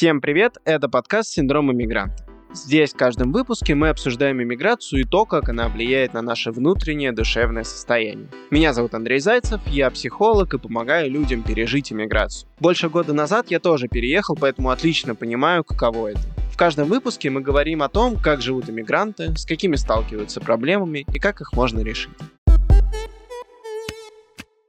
Всем привет, это подкаст «Синдром иммигранта». Здесь в каждом выпуске мы обсуждаем иммиграцию и то, как она влияет на наше внутреннее душевное состояние. Меня зовут Андрей Зайцев, я психолог и помогаю людям пережить иммиграцию. Больше года назад я тоже переехал, поэтому отлично понимаю, каково это. В каждом выпуске мы говорим о том, как живут иммигранты, с какими сталкиваются проблемами и как их можно решить.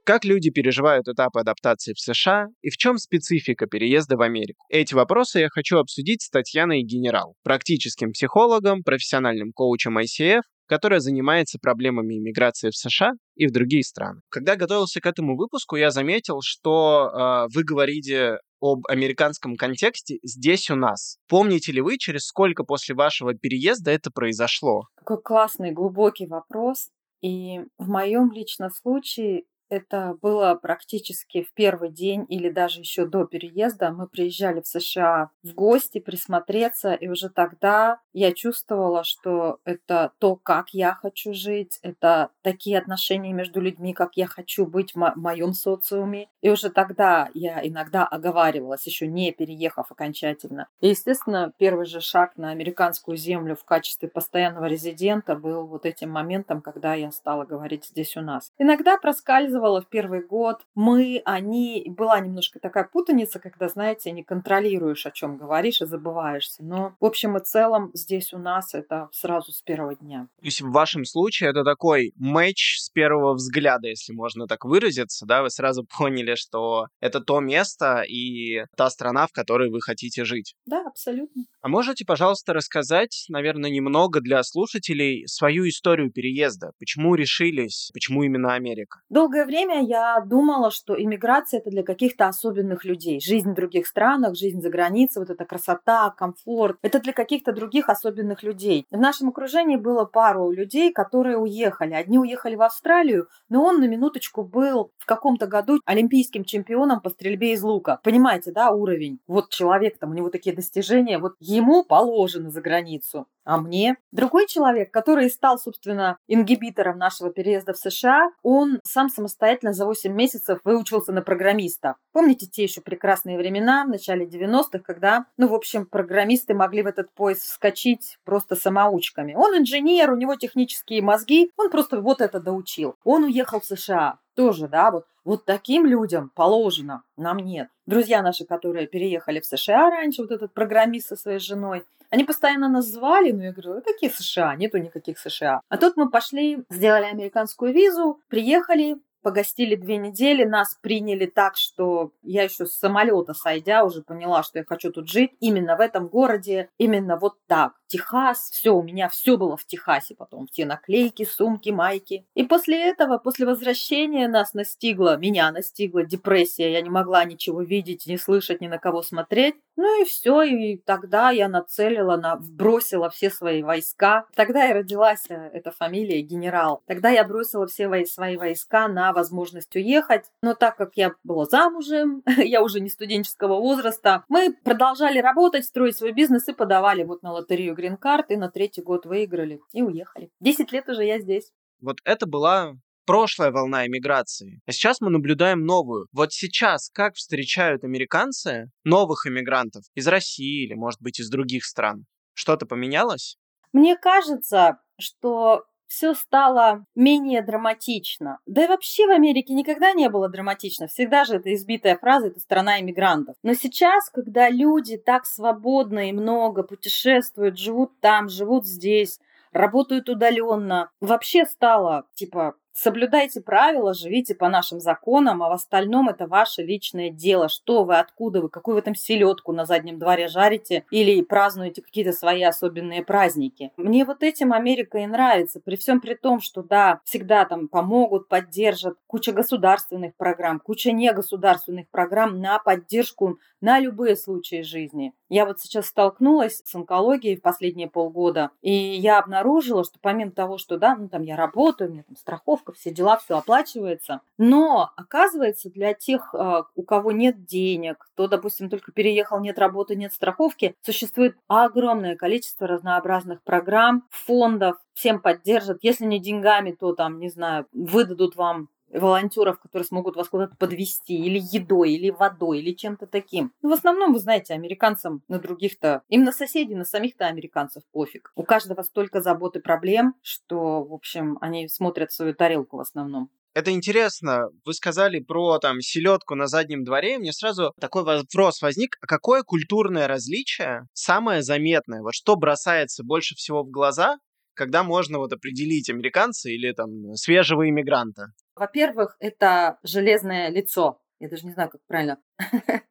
Как люди переживают этапы адаптации в США и в чем специфика переезда в Америку? Эти вопросы я хочу обсудить с Татьяной Генерал, практическим психологом, профессиональным коучем ICF, которая занимается проблемами иммиграции в США и в другие страны. Когда готовился к этому выпуску, я заметил, что э, вы говорите об американском контексте здесь у нас. Помните ли вы, через сколько после вашего переезда это произошло? Какой классный, глубокий вопрос. И в моем личном случае это было практически в первый день или даже еще до переезда. Мы приезжали в США в гости, присмотреться, и уже тогда я чувствовала, что это то, как я хочу жить, это такие отношения между людьми, как я хочу быть в моем социуме. И уже тогда я иногда оговаривалась, еще не переехав окончательно. И, естественно, первый же шаг на американскую землю в качестве постоянного резидента был вот этим моментом, когда я стала говорить здесь у нас. Иногда проскальзывала рассказывала в первый год. Мы, они, была немножко такая путаница, когда, знаете, не контролируешь, о чем говоришь и забываешься. Но в общем и целом здесь у нас это сразу с первого дня. То есть в вашем случае это такой матч с первого взгляда, если можно так выразиться, да? Вы сразу поняли, что это то место и та страна, в которой вы хотите жить. Да, абсолютно. А можете, пожалуйста, рассказать, наверное, немного для слушателей свою историю переезда? Почему решились? Почему именно Америка? Долгое время я думала, что иммиграция это для каких-то особенных людей. Жизнь в других странах, жизнь за границей, вот эта красота, комфорт. Это для каких-то других особенных людей. В нашем окружении было пару людей, которые уехали. Одни уехали в Австралию, но он на минуточку был в каком-то году олимпийским чемпионом по стрельбе из лука. Понимаете, да, уровень? Вот человек там, у него такие достижения, вот ему положено за границу. А мне? Другой человек, который стал, собственно, ингибитором нашего переезда в США, он сам самостоятельно за 8 месяцев выучился на программиста. Помните те еще прекрасные времена в начале 90-х, когда, ну, в общем, программисты могли в этот поезд вскочить просто самоучками. Он инженер, у него технические мозги, он просто вот это доучил. Он уехал в США. Тоже, да, вот, вот таким людям положено, нам нет. Друзья наши, которые переехали в США раньше, вот этот программист со своей женой, они постоянно нас звали, но я говорю, какие США? Нету никаких США. А тут мы пошли, сделали американскую визу, приехали, погостили две недели, нас приняли так, что я еще с самолета сойдя уже поняла, что я хочу тут жить именно в этом городе, именно вот так. Техас, все, у меня все было в Техасе потом, те наклейки, сумки, майки. И после этого, после возвращения нас настигла, меня настигла депрессия, я не могла ничего видеть, не слышать, ни на кого смотреть. Ну и все, и тогда я нацелила, на, бросила все свои войска. Тогда и родилась э, эта фамилия генерал. Тогда я бросила все свои войска на возможность уехать. Но так как я была замужем, я уже не студенческого возраста, мы продолжали работать, строить свой бизнес и подавали вот на лотерею грин-карт, и на третий год выиграли и уехали. Десять лет уже я здесь. Вот это была прошлая волна иммиграции. А сейчас мы наблюдаем новую. Вот сейчас как встречают американцы новых иммигрантов из России или, может быть, из других стран? Что-то поменялось? Мне кажется, что все стало менее драматично. Да и вообще в Америке никогда не было драматично. Всегда же это избитая фраза, это страна иммигрантов. Но сейчас, когда люди так свободно и много путешествуют, живут там, живут здесь, работают удаленно, вообще стало типа Соблюдайте правила, живите по нашим законам, а в остальном это ваше личное дело. Что вы, откуда вы, какую вы там селедку на заднем дворе жарите или празднуете какие-то свои особенные праздники. Мне вот этим Америка и нравится. При всем при том, что да, всегда там помогут, поддержат. Куча государственных программ, куча негосударственных программ на поддержку на любые случаи жизни. Я вот сейчас столкнулась с онкологией в последние полгода, и я обнаружила, что помимо того, что да, ну там я работаю, у меня там страховка, страховка, все дела, все оплачивается. Но, оказывается, для тех, а, у кого нет денег, кто, допустим, только переехал, нет работы, нет страховки, существует огромное количество разнообразных программ, фондов, всем поддержат. Если не деньгами, то там, не знаю, выдадут вам волонтеров, которые смогут вас куда-то подвести, или едой, или водой, или чем-то таким. Ну, в основном, вы знаете, американцам на других-то, им на соседей, на самих-то американцев пофиг. У каждого столько забот и проблем, что, в общем, они смотрят свою тарелку в основном. Это интересно. Вы сказали про там селедку на заднем дворе. Мне сразу такой вопрос возник. А какое культурное различие самое заметное? Вот что бросается больше всего в глаза, когда можно вот определить американца или там свежего иммигранта? Во-первых, это железное лицо. Я даже не знаю, как правильно.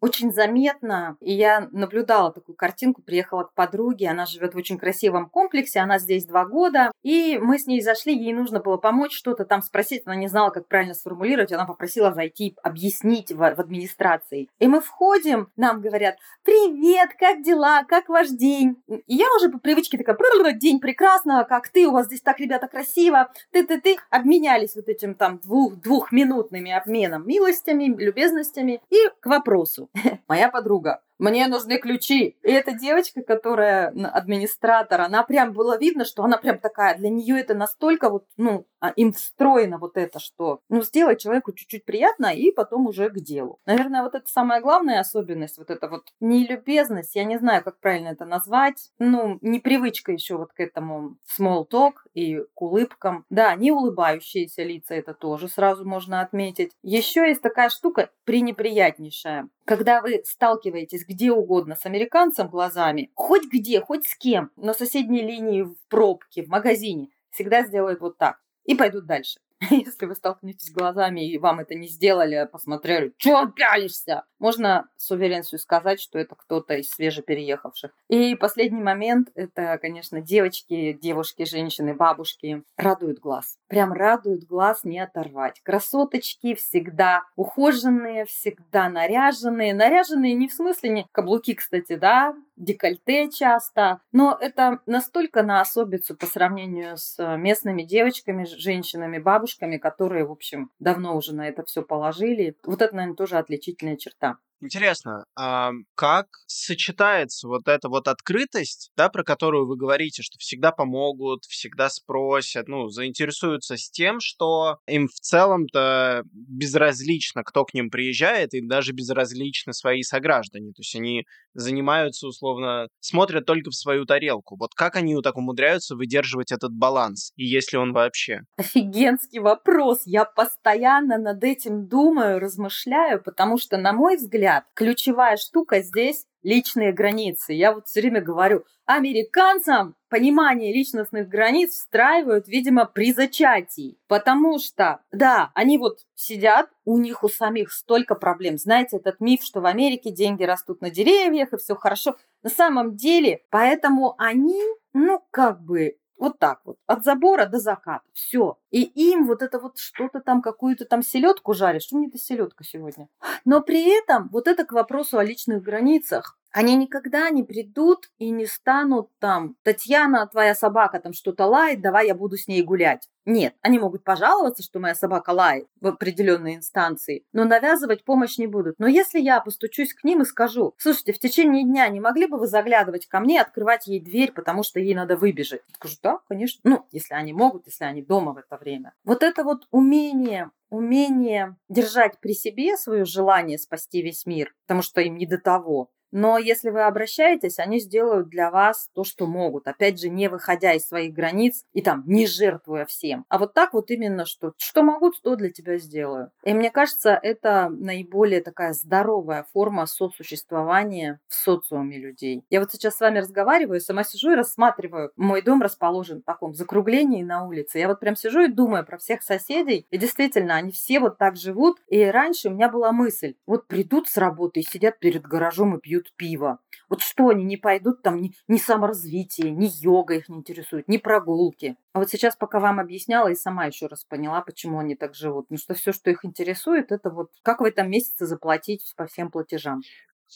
очень заметно. И я наблюдала такую картинку, приехала к подруге, она живет в очень красивом комплексе, она здесь два года, и мы с ней зашли, ей нужно было помочь что-то там спросить, она не знала, как правильно сформулировать, она попросила зайти объяснить в, в администрации. И мы входим, нам говорят, привет, как дела, как ваш день? И я уже по привычке такая, день прекрасно, как ты, у вас здесь так, ребята, красиво, ты-ты-ты, обменялись вот этим там двух, двухминутными обменом милостями, любезностями и к вопросу. Моя подруга мне нужны ключи. И эта девочка, которая администратор, она прям было видно, что она прям такая, для нее это настолько вот, ну, а, им встроено вот это, что, ну, сделать человеку чуть-чуть приятно и потом уже к делу. Наверное, вот это самая главная особенность, вот это вот нелюбезность, я не знаю, как правильно это назвать, ну, непривычка еще вот к этому small talk и к улыбкам. Да, не улыбающиеся лица, это тоже сразу можно отметить. Еще есть такая штука пренеприятнейшая. Когда вы сталкиваетесь где угодно с американцем глазами, хоть где, хоть с кем, на соседней линии, в пробке, в магазине, всегда сделают вот так и пойдут дальше. Если вы столкнетесь глазами и вам это не сделали, а посмотрели, что пялишься, можно с уверенностью сказать, что это кто-то из свежепереехавших. И последний момент, это, конечно, девочки, девушки, женщины, бабушки, радуют глаз. Прям радуют глаз не оторвать. Красоточки всегда ухоженные, всегда наряженные. Наряженные не в смысле не каблуки, кстати, да, декольте часто, но это настолько на особицу по сравнению с местными девочками, женщинами, бабушками, которые, в общем, давно уже на это все положили. Вот это, наверное, тоже отличительная черта. Интересно, а как сочетается вот эта вот открытость, да, про которую вы говорите, что всегда помогут, всегда спросят, ну, заинтересуются с тем, что им в целом-то безразлично, кто к ним приезжает, и даже безразлично свои сограждане. То есть они занимаются, условно, смотрят только в свою тарелку. Вот как они так умудряются выдерживать этот баланс, и если он вообще? Офигенский вопрос. Я постоянно над этим думаю, размышляю, потому что, на мой взгляд, взгляд, ключевая штука здесь личные границы. Я вот все время говорю, американцам понимание личностных границ встраивают, видимо, при зачатии. Потому что, да, они вот сидят, у них у самих столько проблем. Знаете, этот миф, что в Америке деньги растут на деревьях и все хорошо. На самом деле, поэтому они, ну, как бы вот так вот, от забора до заката, все. И им вот это вот что-то там, какую-то там селедку жаришь. Что мне это селедка сегодня? Но при этом вот это к вопросу о личных границах. Они никогда не придут и не станут там, Татьяна, твоя собака там что-то лает, давай я буду с ней гулять. Нет, они могут пожаловаться, что моя собака лает в определенной инстанции, но навязывать помощь не будут. Но если я постучусь к ним и скажу, слушайте, в течение дня не могли бы вы заглядывать ко мне, открывать ей дверь, потому что ей надо выбежать? Я скажу, да, конечно. Ну, если они могут, если они дома в это время. Вот это вот умение умение держать при себе свое желание спасти весь мир, потому что им не до того, но если вы обращаетесь, они сделают для вас то, что могут. Опять же, не выходя из своих границ и там не жертвуя всем. А вот так вот именно, что что могут, то для тебя сделаю. И мне кажется, это наиболее такая здоровая форма сосуществования в социуме людей. Я вот сейчас с вами разговариваю, сама сижу и рассматриваю. Мой дом расположен в таком закруглении на улице. Я вот прям сижу и думаю про всех соседей. И действительно, они все вот так живут. И раньше у меня была мысль, вот придут с работы и сидят перед гаражом и пьют пьют пиво. Вот что они не пойдут там, ни, ни саморазвитие, ни йога их не интересует, ни прогулки. А вот сейчас, пока вам объясняла, и сама еще раз поняла, почему они так живут. Ну что все, что их интересует, это вот как в этом месяце заплатить по всем платежам.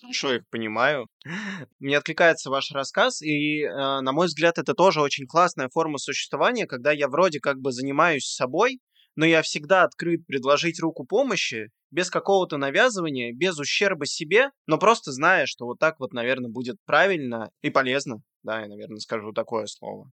Хорошо, их понимаю. Мне откликается ваш рассказ, и, э, на мой взгляд, это тоже очень классная форма существования, когда я вроде как бы занимаюсь собой, но я всегда открыт предложить руку помощи без какого-то навязывания, без ущерба себе, но просто зная, что вот так вот, наверное, будет правильно и полезно. Да, я, наверное, скажу такое слово.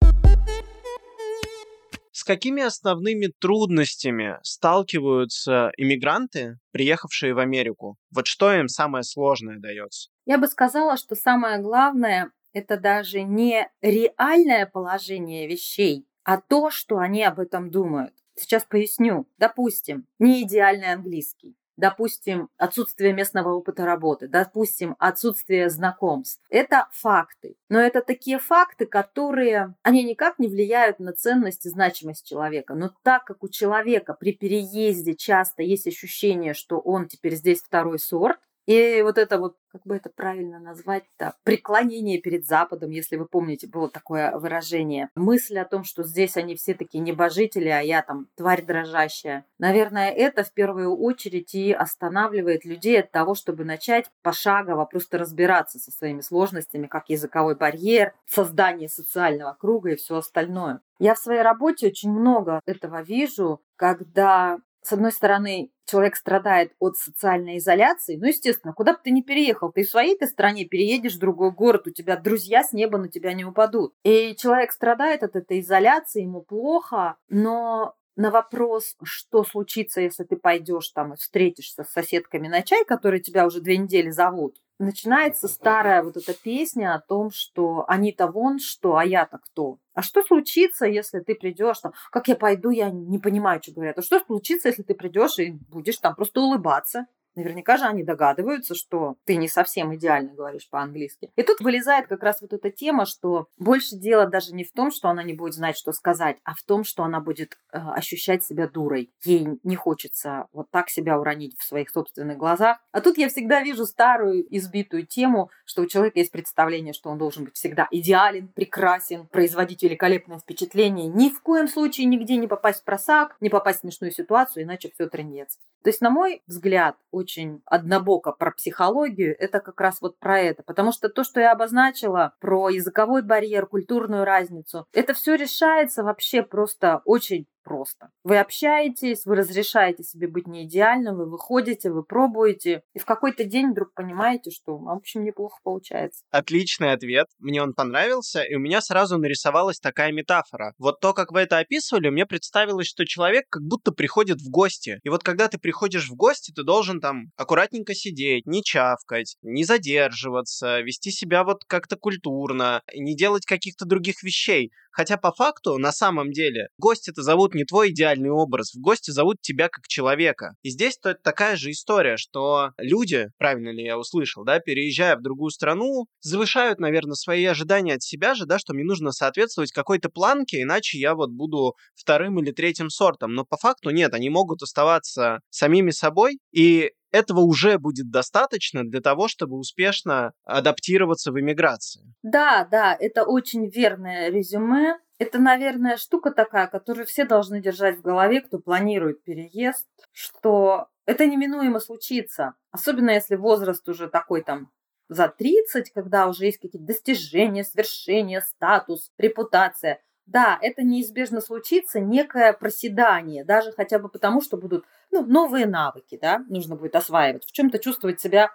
какими основными трудностями сталкиваются иммигранты, приехавшие в Америку? Вот что им самое сложное дается? Я бы сказала, что самое главное это даже не реальное положение вещей, а то, что они об этом думают. Сейчас поясню. Допустим, не идеальный английский допустим, отсутствие местного опыта работы, допустим, отсутствие знакомств. Это факты. Но это такие факты, которые, они никак не влияют на ценность и значимость человека. Но так как у человека при переезде часто есть ощущение, что он теперь здесь второй сорт, и вот это вот, как бы это правильно назвать-то, преклонение перед Западом, если вы помните, было такое выражение. Мысль о том, что здесь они все такие небожители, а я там тварь дрожащая. Наверное, это в первую очередь и останавливает людей от того, чтобы начать пошагово просто разбираться со своими сложностями, как языковой барьер, создание социального круга и все остальное. Я в своей работе очень много этого вижу, когда с одной стороны, человек страдает от социальной изоляции, ну, естественно, куда бы ты ни переехал, ты в своей ты стране переедешь в другой город, у тебя друзья с неба на тебя не упадут. И человек страдает от этой изоляции, ему плохо, но на вопрос, что случится, если ты пойдешь там и встретишься с соседками на чай, которые тебя уже две недели зовут, начинается старая вот эта песня о том, что они-то вон что, а я-то кто. А что случится, если ты придешь там, как я пойду, я не понимаю, что говорят. А что случится, если ты придешь и будешь там просто улыбаться? Наверняка же они догадываются, что ты не совсем идеально говоришь по-английски. И тут вылезает как раз вот эта тема, что больше дело даже не в том, что она не будет знать, что сказать, а в том, что она будет э, ощущать себя дурой. Ей не хочется вот так себя уронить в своих собственных глазах. А тут я всегда вижу старую избитую тему, что у человека есть представление, что он должен быть всегда идеален, прекрасен, производить великолепное впечатление, ни в коем случае нигде не попасть в просак, не попасть в смешную ситуацию, иначе все трендец. То есть, на мой взгляд, очень однобоко про психологию, это как раз вот про это. Потому что то, что я обозначила про языковой барьер, культурную разницу, это все решается вообще просто очень просто. Вы общаетесь, вы разрешаете себе быть не идеальным, вы выходите, вы пробуете, и в какой-то день вдруг понимаете, что, в общем, неплохо получается. Отличный ответ, мне он понравился, и у меня сразу нарисовалась такая метафора. Вот то, как вы это описывали, мне представилось, что человек как будто приходит в гости. И вот когда ты приходишь в гости, ты должен там аккуратненько сидеть, не чавкать, не задерживаться, вести себя вот как-то культурно, не делать каких-то других вещей. Хотя по факту, на самом деле, гости-то зовут не твой идеальный образ, в гости зовут тебя как человека. И здесь то такая же история, что люди, правильно ли я услышал, да, переезжая в другую страну, завышают, наверное, свои ожидания от себя же, да, что мне нужно соответствовать какой-то планке, иначе я вот буду вторым или третьим сортом. Но по факту нет, они могут оставаться самими собой, и этого уже будет достаточно для того, чтобы успешно адаптироваться в иммиграции. Да, да, это очень верное резюме. Это, наверное, штука такая, которую все должны держать в голове, кто планирует переезд, что это неминуемо случится. Особенно если возраст уже такой там за 30, когда уже есть какие-то достижения, свершения, статус, репутация – да, это неизбежно случится, некое проседание, даже хотя бы потому, что будут ну, новые навыки, да, нужно будет осваивать, в чем-то чувствовать себя,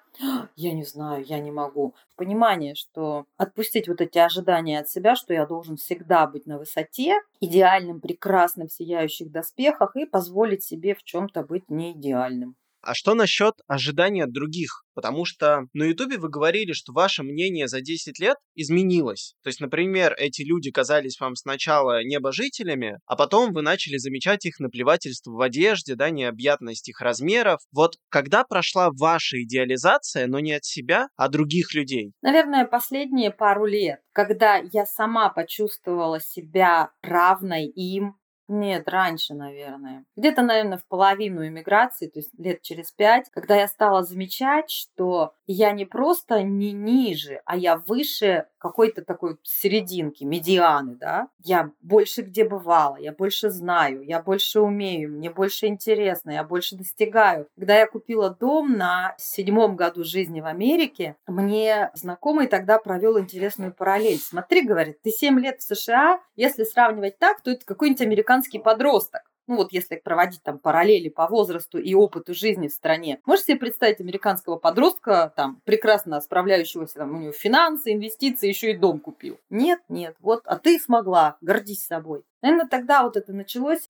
я не знаю, я не могу. Понимание, что отпустить вот эти ожидания от себя, что я должен всегда быть на высоте, идеальным, прекрасным, сияющих доспехах и позволить себе в чем-то быть не идеальным. А что насчет ожидания других? Потому что на Ютубе вы говорили, что ваше мнение за 10 лет изменилось. То есть, например, эти люди казались вам сначала небожителями, а потом вы начали замечать их наплевательство в одежде, да, необъятность их размеров. Вот когда прошла ваша идеализация, но не от себя, а других людей? Наверное, последние пару лет, когда я сама почувствовала себя равной им, нет, раньше, наверное. Где-то, наверное, в половину иммиграции, то есть лет через пять, когда я стала замечать, что я не просто не ниже, а я выше какой-то такой серединки, медианы, да. Я больше где бывала, я больше знаю, я больше умею, мне больше интересно, я больше достигаю. Когда я купила дом на седьмом году жизни в Америке, мне знакомый тогда провел интересную параллель. Смотри, говорит, ты семь лет в США, если сравнивать так, то это какой-нибудь американский подросток. ну вот если проводить там параллели по возрасту и опыту жизни в стране, можете себе представить американского подростка, там, прекрасно справляющегося, там, у него финансы, инвестиции, еще и дом купил? Нет, нет, вот, а ты смогла, гордись собой. Наверное, тогда вот это началось.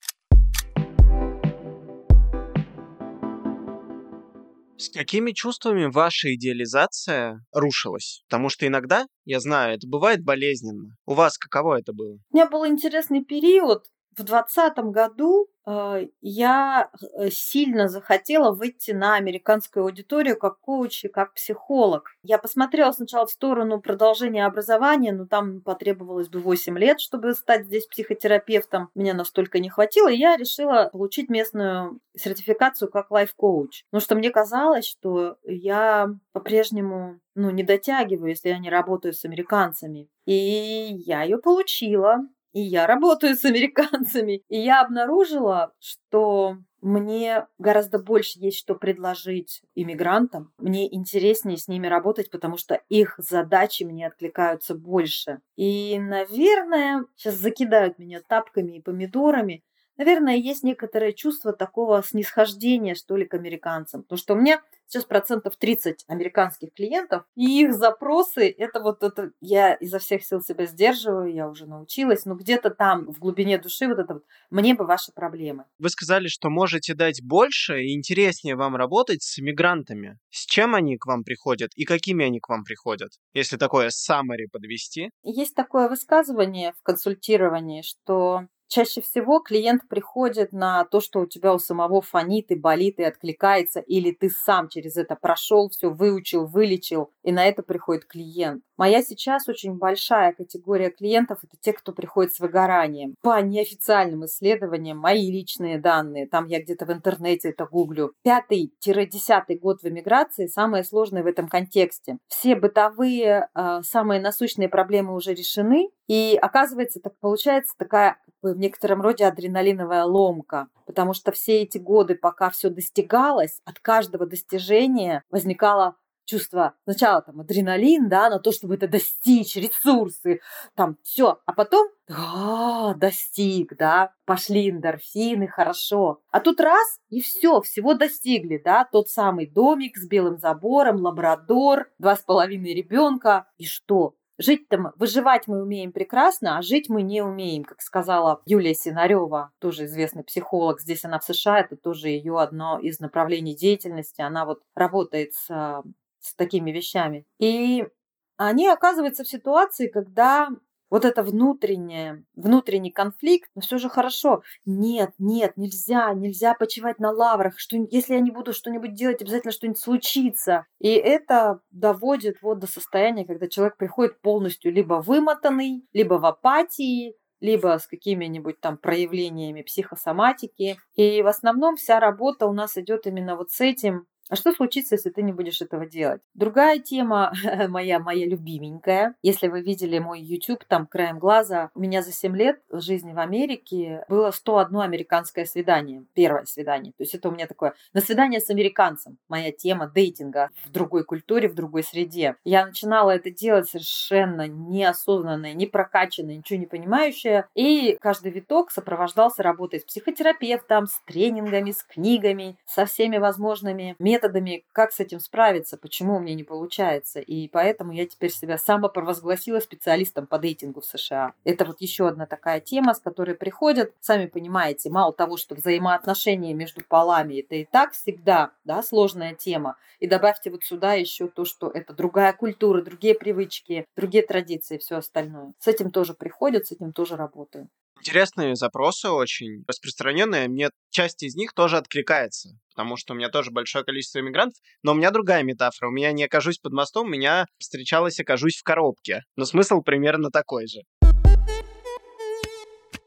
С какими чувствами ваша идеализация рушилась? Потому что иногда, я знаю, это бывает болезненно. У вас каково это было? У меня был интересный период, в 2020 году э, я э, сильно захотела выйти на американскую аудиторию как коуч и как психолог. Я посмотрела сначала в сторону продолжения образования, но там потребовалось бы 8 лет, чтобы стать здесь психотерапевтом. Меня настолько не хватило, и я решила получить местную сертификацию как лайф-коуч. Потому что мне казалось, что я по-прежнему ну, не дотягиваю, если я не работаю с американцами. И я ее получила и я работаю с американцами. И я обнаружила, что мне гораздо больше есть что предложить иммигрантам. Мне интереснее с ними работать, потому что их задачи мне откликаются больше. И, наверное, сейчас закидают меня тапками и помидорами, наверное, есть некоторое чувство такого снисхождения, что ли, к американцам. Потому что у меня сейчас процентов 30 американских клиентов, и их запросы, это вот это, я изо всех сил себя сдерживаю, я уже научилась, но где-то там, в глубине души, вот это вот, мне бы ваши проблемы. Вы сказали, что можете дать больше и интереснее вам работать с иммигрантами. С чем они к вам приходят и какими они к вам приходят? Если такое summary подвести. Есть такое высказывание в консультировании, что Чаще всего клиент приходит на то, что у тебя у самого фонит и болит и откликается, или ты сам через это прошел, все выучил, вылечил, и на это приходит клиент. Моя сейчас очень большая категория клиентов – это те, кто приходит с выгоранием. По неофициальным исследованиям, мои личные данные, там я где-то в интернете это гуглю, пятый-десятый год в эмиграции самое сложное в этом контексте. Все бытовые, а, самые насущные проблемы уже решены, и оказывается, так получается такая в некотором роде адреналиновая ломка, потому что все эти годы, пока все достигалось, от каждого достижения возникало чувство сначала там адреналин, да, на то, чтобы это достичь, ресурсы, там все, а потом а, достиг, да, пошли эндорфины, хорошо. А тут раз, и все, всего достигли, да, тот самый домик с белым забором, лабрадор, два с половиной ребенка, и что? Жить там, выживать мы умеем прекрасно, а жить мы не умеем, как сказала Юлия Синарева, тоже известный психолог. Здесь она в США, это тоже ее одно из направлений деятельности. Она вот работает с, с такими вещами. И они оказываются в ситуации, когда вот это внутреннее, внутренний конфликт, но все же хорошо. Нет, нет, нельзя, нельзя почивать на лаврах, что если я не буду что-нибудь делать, обязательно что-нибудь случится. И это доводит вот до состояния, когда человек приходит полностью либо вымотанный, либо в апатии, либо с какими-нибудь там проявлениями психосоматики. И в основном вся работа у нас идет именно вот с этим, а что случится, если ты не будешь этого делать? Другая тема моя, моя любименькая. Если вы видели мой YouTube, там краем глаза, у меня за 7 лет жизни в Америке было 101 американское свидание. Первое свидание. То есть это у меня такое на свидание с американцем. Моя тема дейтинга в другой культуре, в другой среде. Я начинала это делать совершенно неосознанно, не прокачанная, ничего не понимающая. И каждый виток сопровождался работой с психотерапевтом, с тренингами, с книгами, со всеми возможными методами методами, как с этим справиться, почему у меня не получается. И поэтому я теперь себя самопровозгласила специалистом по дейтингу в США. Это вот еще одна такая тема, с которой приходят. Сами понимаете, мало того, что взаимоотношения между полами это и так всегда да, сложная тема. И добавьте вот сюда еще то, что это другая культура, другие привычки, другие традиции, все остальное. С этим тоже приходят, с этим тоже работаю. Интересные запросы очень распространенные. Мне часть из них тоже откликается, потому что у меня тоже большое количество иммигрантов. Но у меня другая метафора. У меня не окажусь под мостом, у меня встречалось окажусь в коробке. Но смысл примерно такой же.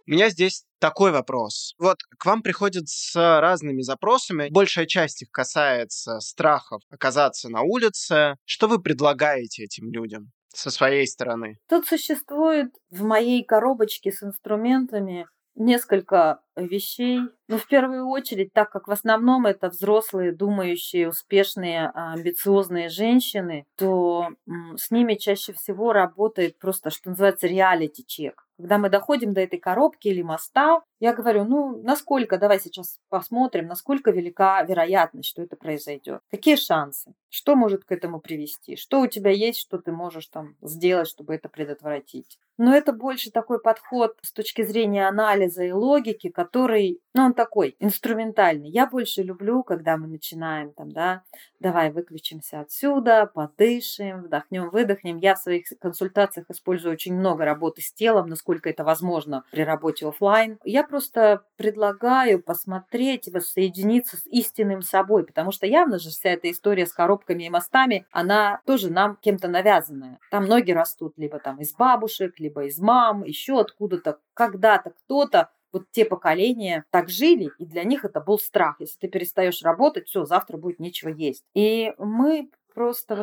У меня здесь такой вопрос. Вот к вам приходят с разными запросами. Большая часть их касается страхов оказаться на улице. Что вы предлагаете этим людям? Со своей стороны? Тут существует в моей коробочке с инструментами несколько вещей. Но в первую очередь, так как в основном это взрослые, думающие, успешные, а, амбициозные женщины, то с ними чаще всего работает просто, что называется, реалити-чек. Когда мы доходим до этой коробки или моста, Я говорю, ну, насколько, давай сейчас посмотрим, насколько велика вероятность, что это произойдет. Какие шансы? Что может к этому привести? Что у тебя есть, что ты можешь там сделать, чтобы это предотвратить? Но это больше такой подход с точки зрения анализа и логики, который, ну, он такой инструментальный. Я больше люблю, когда мы начинаем там, да, давай выключимся отсюда, подышим, вдохнем, выдохнем. Я в своих консультациях использую очень много работы с телом, насколько это возможно при работе офлайн. Я просто предлагаю посмотреть, воссоединиться с истинным собой, потому что явно же вся эта история с коробками и мостами, она тоже нам кем-то навязанная. Там ноги растут либо там из бабушек, либо из мам, еще откуда-то, когда-то кто-то вот те поколения так жили, и для них это был страх. Если ты перестаешь работать, все, завтра будет нечего есть. И мы просто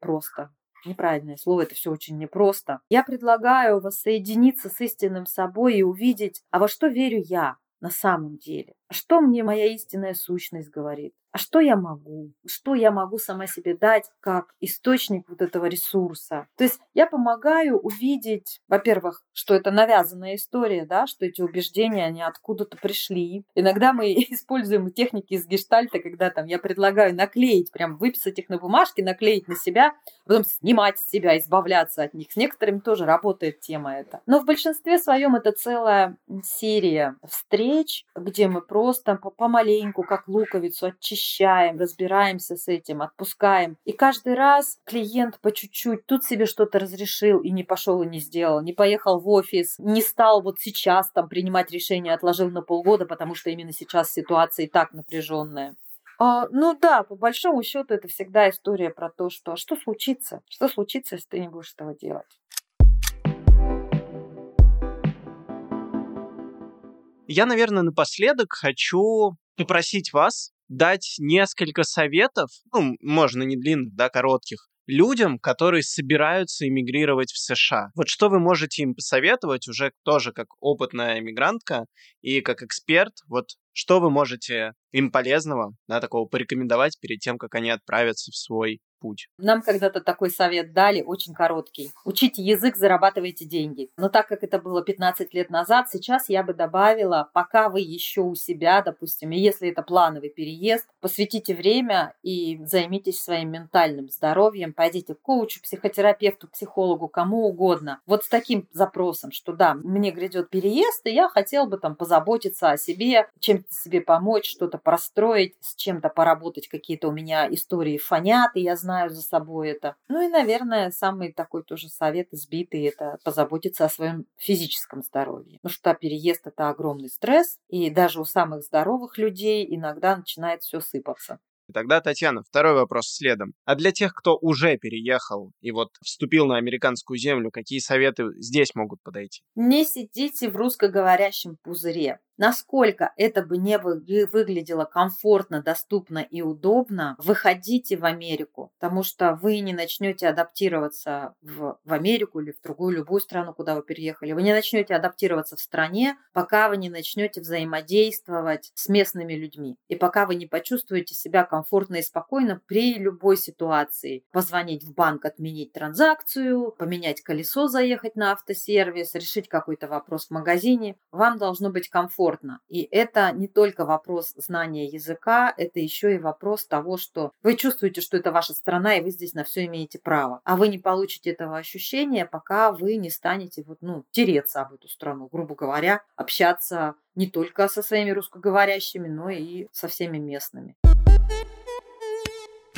просто, неправильное слово, это все очень непросто. Я предлагаю воссоединиться с истинным собой и увидеть, а во что верю я на самом деле. Что мне моя истинная сущность говорит? а что я могу, что я могу сама себе дать как источник вот этого ресурса. То есть я помогаю увидеть, во-первых, что это навязанная история, да, что эти убеждения, они откуда-то пришли. Иногда мы используем техники из гештальта, когда там я предлагаю наклеить, прям выписать их на бумажке, наклеить на себя, потом снимать с себя, избавляться от них. С некоторыми тоже работает тема эта. Но в большинстве своем это целая серия встреч, где мы просто помаленьку, как луковицу, очищаем разбираемся с этим, отпускаем. И каждый раз клиент по чуть-чуть тут себе что-то разрешил и не пошел и не сделал, не поехал в офис, не стал вот сейчас там принимать решение, отложил на полгода, потому что именно сейчас ситуация и так напряженная. А, ну да, по большому счету это всегда история про то, что а что случится, что случится, если ты не будешь этого делать. Я, наверное, напоследок хочу попросить вас дать несколько советов, ну, можно не длинных, да, коротких, людям, которые собираются эмигрировать в США. Вот что вы можете им посоветовать уже тоже как опытная эмигрантка и как эксперт, вот что вы можете им полезного, да, такого порекомендовать перед тем, как они отправятся в свой путь. Нам когда-то такой совет дали, очень короткий. Учите язык, зарабатывайте деньги. Но так как это было 15 лет назад, сейчас я бы добавила, пока вы еще у себя, допустим, и если это плановый переезд, посвятите время и займитесь своим ментальным здоровьем, пойдите к коучу, психотерапевту, психологу, кому угодно. Вот с таким запросом, что да, мне грядет переезд, и я хотел бы там позаботиться о себе, чем-то себе помочь, что-то простроить, с чем-то поработать, какие-то у меня истории фонят, и я знаю, знаю за собой это. Ну и, наверное, самый такой тоже совет избитый – это позаботиться о своем физическом здоровье. Потому что переезд – это огромный стресс, и даже у самых здоровых людей иногда начинает все сыпаться. Тогда, Татьяна, второй вопрос следом. А для тех, кто уже переехал и вот вступил на американскую землю, какие советы здесь могут подойти? Не сидите в русскоговорящем пузыре. Насколько это бы не выглядело комфортно, доступно и удобно, выходите в Америку, потому что вы не начнете адаптироваться в, в Америку или в другую любую страну, куда вы переехали. Вы не начнете адаптироваться в стране, пока вы не начнете взаимодействовать с местными людьми. И пока вы не почувствуете себя комфортно и спокойно при любой ситуации. Позвонить в банк, отменить транзакцию, поменять колесо, заехать на автосервис, решить какой-то вопрос в магазине. Вам должно быть комфортно комфортно. И это не только вопрос знания языка, это еще и вопрос того, что вы чувствуете, что это ваша страна, и вы здесь на все имеете право. А вы не получите этого ощущения, пока вы не станете вот, ну, тереться об эту страну, грубо говоря, общаться не только со своими русскоговорящими, но и со всеми местными.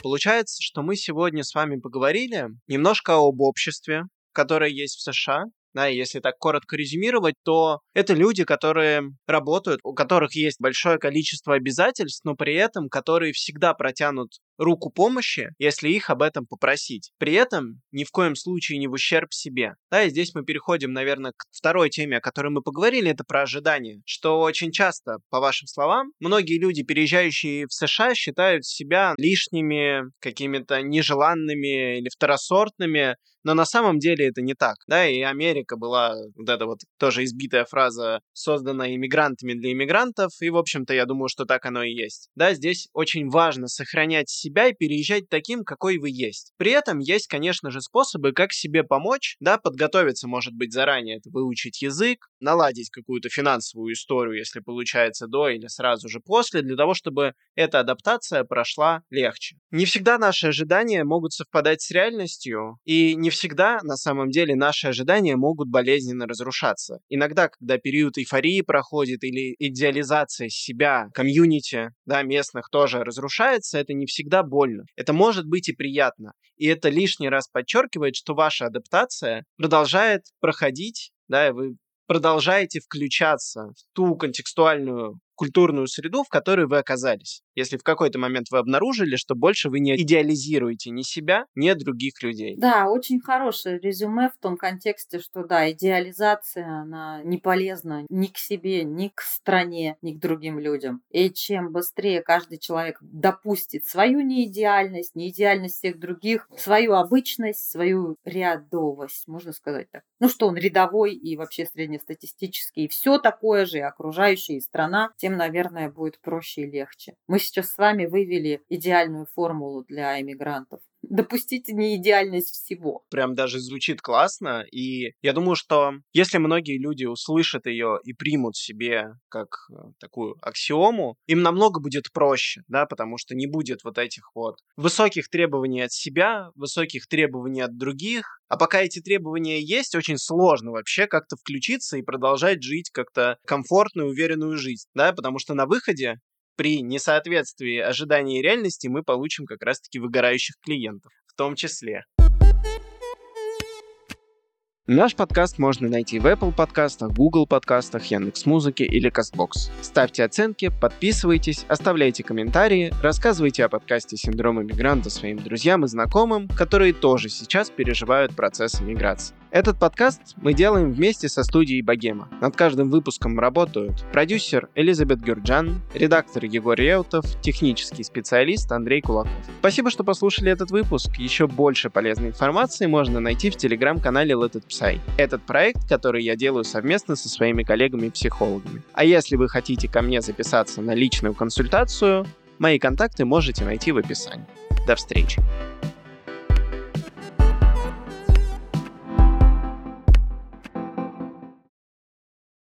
Получается, что мы сегодня с вами поговорили немножко об обществе, которое есть в США, да, если так коротко резюмировать, то это люди, которые работают, у которых есть большое количество обязательств, но при этом которые всегда протянут руку помощи, если их об этом попросить. При этом ни в коем случае не в ущерб себе. Да, и здесь мы переходим, наверное, к второй теме, о которой мы поговорили, это про ожидания. Что очень часто, по вашим словам, многие люди, переезжающие в США, считают себя лишними, какими-то нежеланными или второсортными, но на самом деле это не так. Да, и Америка была, вот эта вот тоже избитая фраза, создана иммигрантами для иммигрантов, и, в общем-то, я думаю, что так оно и есть. Да, здесь очень важно сохранять себя и переезжать таким, какой вы есть. При этом есть, конечно же, способы, как себе помочь, да, подготовиться, может быть, заранее, это выучить язык, наладить какую-то финансовую историю, если получается до или сразу же после, для того, чтобы эта адаптация прошла легче. Не всегда наши ожидания могут совпадать с реальностью, и не всегда, на самом деле, наши ожидания могут болезненно разрушаться. Иногда, когда период эйфории проходит или идеализация себя, комьюнити, да, местных тоже разрушается, это не всегда больно. Это может быть и приятно. И это лишний раз подчеркивает, что ваша адаптация продолжает проходить, да, и вы продолжаете включаться в ту контекстуальную культурную среду, в которой вы оказались. Если в какой-то момент вы обнаружили, что больше вы не идеализируете ни себя, ни других людей. Да, очень хорошее резюме в том контексте, что да, идеализация, она не полезна ни к себе, ни к стране, ни к другим людям. И чем быстрее каждый человек допустит свою неидеальность, неидеальность всех других, свою обычность, свою рядовость, можно сказать так. Ну что он рядовой и вообще среднестатистический, и все такое же, и окружающая и страна, тем, наверное, будет проще и легче. Мы сейчас с вами вывели идеальную формулу для иммигрантов допустите неидеальность всего. Прям даже звучит классно, и я думаю, что если многие люди услышат ее и примут себе как э, такую аксиому, им намного будет проще, да, потому что не будет вот этих вот высоких требований от себя, высоких требований от других, а пока эти требования есть, очень сложно вообще как-то включиться и продолжать жить как-то комфортную, уверенную жизнь, да, потому что на выходе при несоответствии ожиданий и реальности мы получим как раз-таки выгорающих клиентов, в том числе. Наш подкаст можно найти в Apple подкастах, Google подкастах, Яндекс.Музыке или Castbox. Ставьте оценки, подписывайтесь, оставляйте комментарии, рассказывайте о подкасте «Синдром иммигранта» своим друзьям и знакомым, которые тоже сейчас переживают процесс иммиграции. Этот подкаст мы делаем вместе со студией Богема. Над каждым выпуском работают продюсер Элизабет Гюрджан, редактор Егор Реутов, технический специалист Андрей Кулаков. Спасибо, что послушали этот выпуск. Еще больше полезной информации можно найти в телеграм-канале Let It Psy. Этот проект, который я делаю совместно со своими коллегами-психологами. А если вы хотите ко мне записаться на личную консультацию, мои контакты можете найти в описании. До встречи!